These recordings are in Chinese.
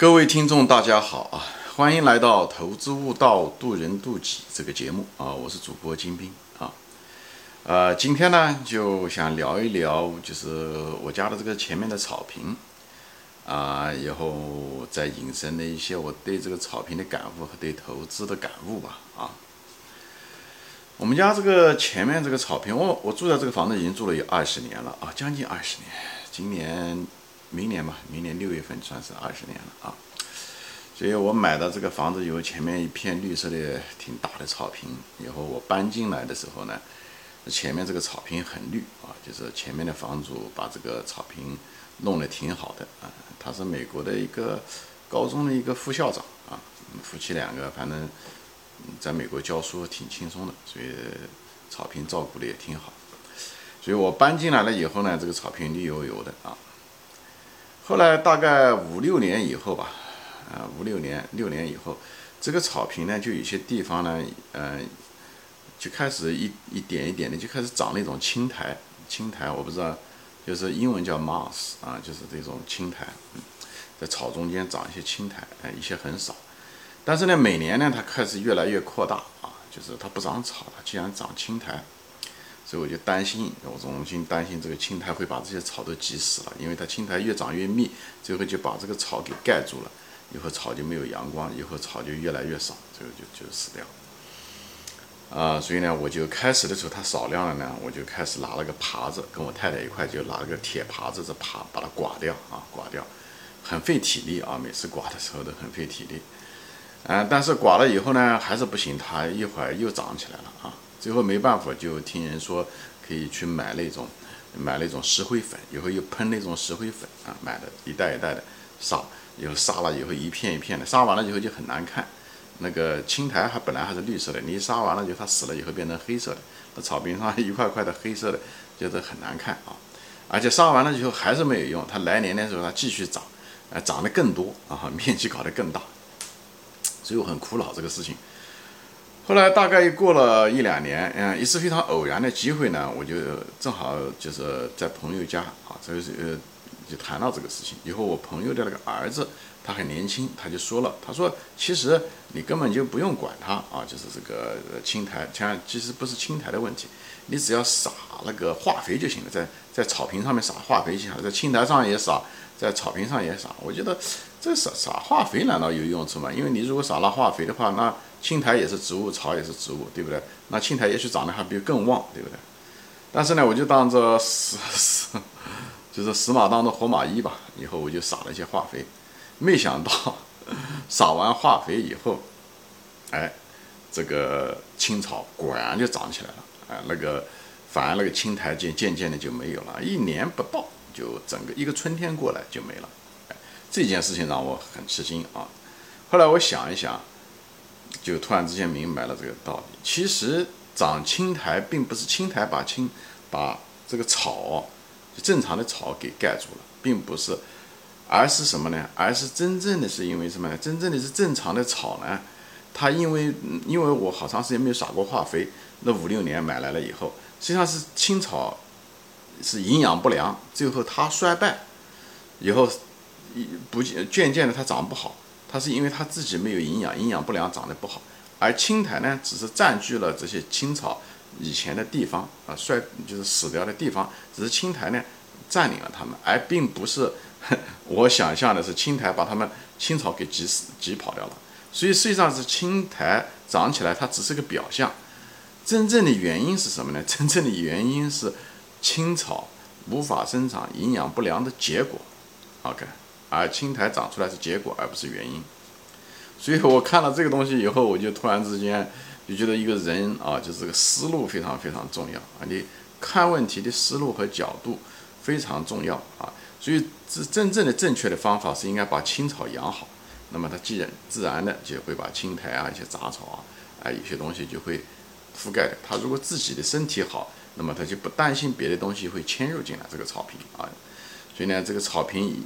各位听众，大家好啊！欢迎来到《投资悟道，渡人渡己》这个节目啊！我是主播金兵啊。呃，今天呢就想聊一聊，就是我家的这个前面的草坪啊，以后再引申的一些我对这个草坪的感悟和对投资的感悟吧啊。我们家这个前面这个草坪，我我住在这个房子已经住了有二十年了啊，将近二十年，今年。明年吧，明年六月份算是二十年了啊。所以我买的这个房子以后，前面一片绿色的挺大的草坪。以后我搬进来的时候呢，前面这个草坪很绿啊，就是前面的房主把这个草坪弄得挺好的啊。他是美国的一个高中的一个副校长啊，夫妻两个反正在美国教书挺轻松的，所以草坪照顾的也挺好。所以我搬进来了以后呢，这个草坪绿油油的啊。后来大概五六年以后吧，啊，五六年六年以后，这个草坪呢，就有些地方呢，嗯，就开始一一点一点的就开始长那种青苔，青苔我不知道，就是英文叫 moss 啊，就是这种青苔，在草中间长一些青苔，哎，一些很少，但是呢，每年呢，它开始越来越扩大啊，就是它不长草它，竟然长青苔。所以我就担心，我总心担心这个青苔会把这些草都挤死了，因为它青苔越长越密，最后就把这个草给盖住了，以后草就没有阳光，以后草就越来越少，最后就就死掉。啊，所以呢，我就开始的时候它少量了呢，我就开始拿了个耙子，跟我太太一块就拿了个铁耙子，这耙把它刮掉啊，刮掉，很费体力啊，每次刮的时候都很费体力。嗯，但是刮了以后呢，还是不行，它一会儿又长起来了啊。最后没办法，就听人说可以去买那种，买那种石灰粉，以后又喷那种石灰粉啊，买的一袋一袋的撒，以后撒了以后一片一片的，撒完了以后就很难看。那个青苔还本来还是绿色的，你一撒完了就它死了以后变成黑色的，那草坪上一块块的黑色的，就是很难看啊。而且撒完了以后还是没有用，它来年的时候它继续长，啊，长得更多啊，面积搞得更大，所以我很苦恼这个事情。后来大概又过了一两年，嗯，一次非常偶然的机会呢，我就正好就是在朋友家啊，这个是呃，就谈到这个事情。以后我朋友的那个儿子，他很年轻，他就说了，他说其实你根本就不用管他啊，就是这个青苔，像其实不是青苔的问题，你只要撒那个化肥就行了，在在草坪上面撒化肥就行了，在青苔上也撒，在草坪上也撒。我觉得这撒撒化肥难道有用处吗？因为你如果撒了化肥的话，那青苔也是植物，草也是植物，对不对？那青苔也许长得还比更旺，对不对？但是呢，我就当着死死，就是死马当着活马医吧。以后我就撒了一些化肥，没想到撒完化肥以后，哎，这个青草果然就长起来了。哎，那个反而那个青苔渐渐渐的就没有了，一年不到就整个一个春天过来就没了。这件事情让我很吃惊啊。后来我想一想。就突然之间明白了这个道理。其实长青苔并不是青苔把青把这个草就正常的草给盖住了，并不是，而是什么呢？而是真正的是因为什么呢？真正的是正常的草呢，它因为因为我好长时间没有撒过化肥，那五六年买来了以后，实际上是青草是营养不良，最后它衰败以后不渐渐的它长不好。它是因为它自己没有营养，营养不良长得不好，而青苔呢，只是占据了这些青草以前的地方啊，衰就是死掉的地方，只是青苔呢占领了它们，而并不是我想象的是青苔把它们青草给挤死、挤跑掉了。所以实际上是青苔长起来，它只是个表象，真正的原因是什么呢？真正的原因是青草无法生长、营养不良的结果。OK。而青苔长出来是结果，而不是原因。所以我看了这个东西以后，我就突然之间就觉得一个人啊，就是这个思路非常非常重要啊。你看问题的思路和角度非常重要啊。所以真真正的正确的方法是应该把青草养好，那么它既然自然的就会把青苔啊、一些杂草啊、啊有些东西就会覆盖的。它如果自己的身体好，那么它就不担心别的东西会侵入进来这个草坪啊。所以呢，这个草坪。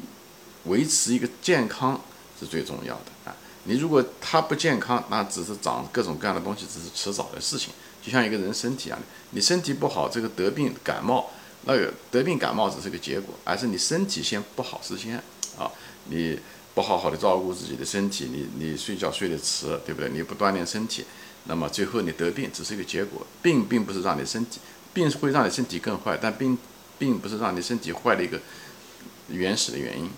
维持一个健康是最重要的啊！你如果它不健康，那只是长各种各样的东西，只是迟早的事情。就像一个人身体一样，你身体不好，这个得病感冒，那个得病感冒只是个结果，而是你身体先不好事先啊！你不好好的照顾自己的身体，你你睡觉睡得迟，对不对？你不锻炼身体，那么最后你得病只是一个结果，病并不是让你身体，病会让你身体更坏，但病并不是让你身体坏的一个原始的原因。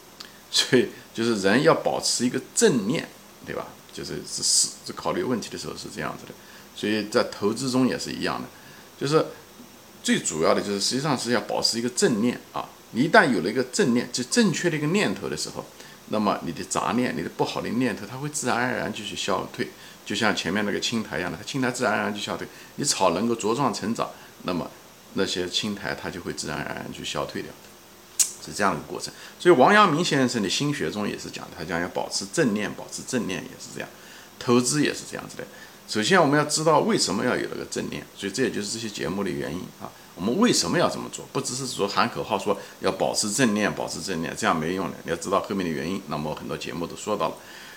所以就是人要保持一个正念，对吧？就是是是考虑问题的时候是这样子的。所以在投资中也是一样的，就是最主要的就是实际上是要保持一个正念啊。你一旦有了一个正念，就正确的一个念头的时候。那么你的杂念、你的不好的念头，它会自然而然就去消退，就像前面那个青苔一样的，它青苔自然而然就消退。你草能够茁壮成长，那么那些青苔它就会自然而然去消退掉，是这样的一个过程。所以王阳明先生的心学中也是讲的，他讲要保持正念，保持正念也是这样，投资也是这样子的。首先我们要知道为什么要有那个正念，所以这也就是这些节目的原因啊。我们为什么要这么做？不只是说喊口号，说要保持正念，保持正念，这样没用的。你要知道后面的原因。那么很多节目都说到了，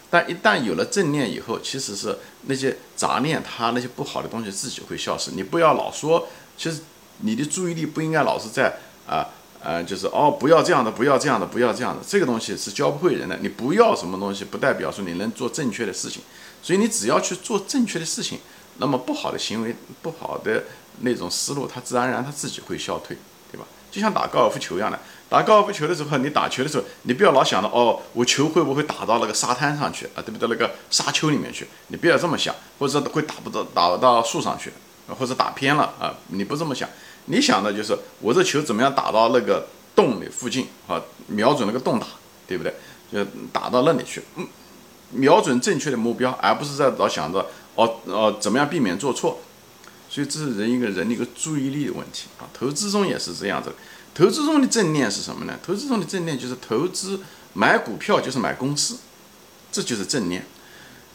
但一旦有了正念以后，其实是那些杂念，它那些不好的东西自己会消失。你不要老说，其实你的注意力不应该老是在啊，呃就是哦，不要这样的，不要这样的，不要这样的。这个东西是教不会人的。你不要什么东西，不代表说你能做正确的事情。所以你只要去做正确的事情，那么不好的行为，不好的。那种思路，它自然而然它自己会消退，对吧？就像打高尔夫球一样的，打高尔夫球的时候，你打球的时候，你不要老想着哦，我球会不会打到那个沙滩上去啊？对不对？那个沙丘里面去，你不要这么想，或者会打不到打到树上去，或者打偏了啊？你不这么想，你想的就是我这球怎么样打到那个洞的附近啊？瞄准那个洞打，对不对？就打到那里去，嗯，瞄准正确的目标，而不是在老想着哦哦怎么样避免做错。所以这是人一个人的一个注意力的问题啊，投资中也是这样子。投资中的正念是什么呢？投资中的正念就是投资买股票就是买公司，这就是正念，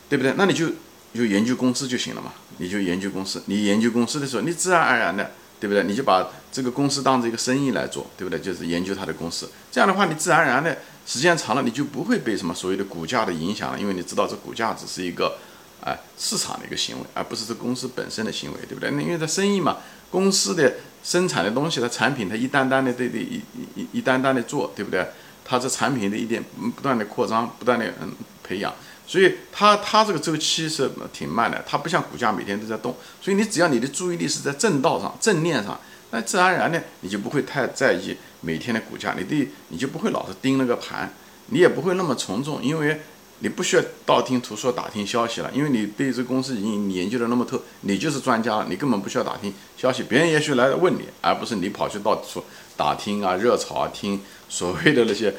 对不对？那你就就研究公司就行了嘛，你就研究公司。你研究公司的时候，你自然而然的，对不对？你就把这个公司当成一个生意来做，对不对？就是研究它的公司。这样的话，你自然而然的时间长了，你就不会被什么所谓的股价的影响了，因为你知道这股价只是一个。啊，市场的一个行为，而不是这公司本身的行为，对不对？那因为它生意嘛，公司的生产的东西，它产品，它一单单的对对一一一单单的做，对不对？它这产品的一点不断的扩张，不断的嗯培养，所以它它这个周期是挺慢的，它不像股价每天都在动。所以你只要你的注意力是在正道上、正念上，那自然而然呢，你就不会太在意每天的股价，你对你就不会老是盯那个盘，你也不会那么从众，因为。你不需要道听途说打听消息了，因为你对这公司已经研究的那么透，你就是专家了，你根本不需要打听消息。别人也许来问你，而不是你跑去到处打听啊、热炒啊、听所谓的那些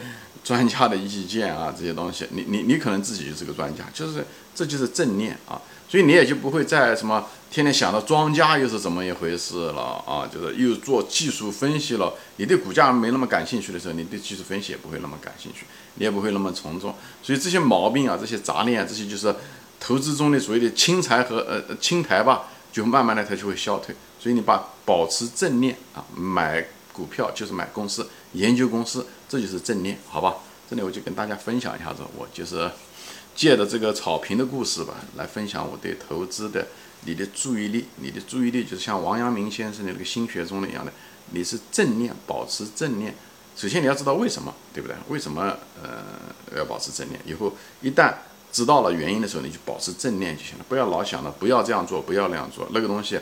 专家的意见啊这些东西。你你你可能自己就是个专家，就是这就是正念啊。所以你也就不会再什么天天想到庄家又是怎么一回事了啊，就是又做技术分析了。你对股价没那么感兴趣的时候，你对技术分析也不会那么感兴趣，你也不会那么从众。所以这些毛病啊，这些杂念啊，这些就是投资中的所谓的青苔和呃青苔吧，就慢慢的它就会消退。所以你把保持正念啊，买股票就是买公司，研究公司，这就是正念，好吧？这里我就跟大家分享一下子，我就是。借着这个草坪的故事吧，来分享我对投资的你的注意力，你的注意力就是像王阳明先生的那个心学中的一样的，你是正念，保持正念。首先你要知道为什么，对不对？为什么呃要保持正念？以后一旦知道了原因的时候，你就保持正念就行了，不要老想着不要这样做，不要那样做，那个东西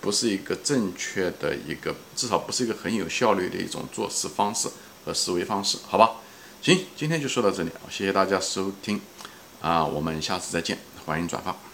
不是一个正确的一个，至少不是一个很有效率的一种做事方式和思维方式，好吧？行，今天就说到这里，谢谢大家收听。啊，我们下次再见，欢迎转发。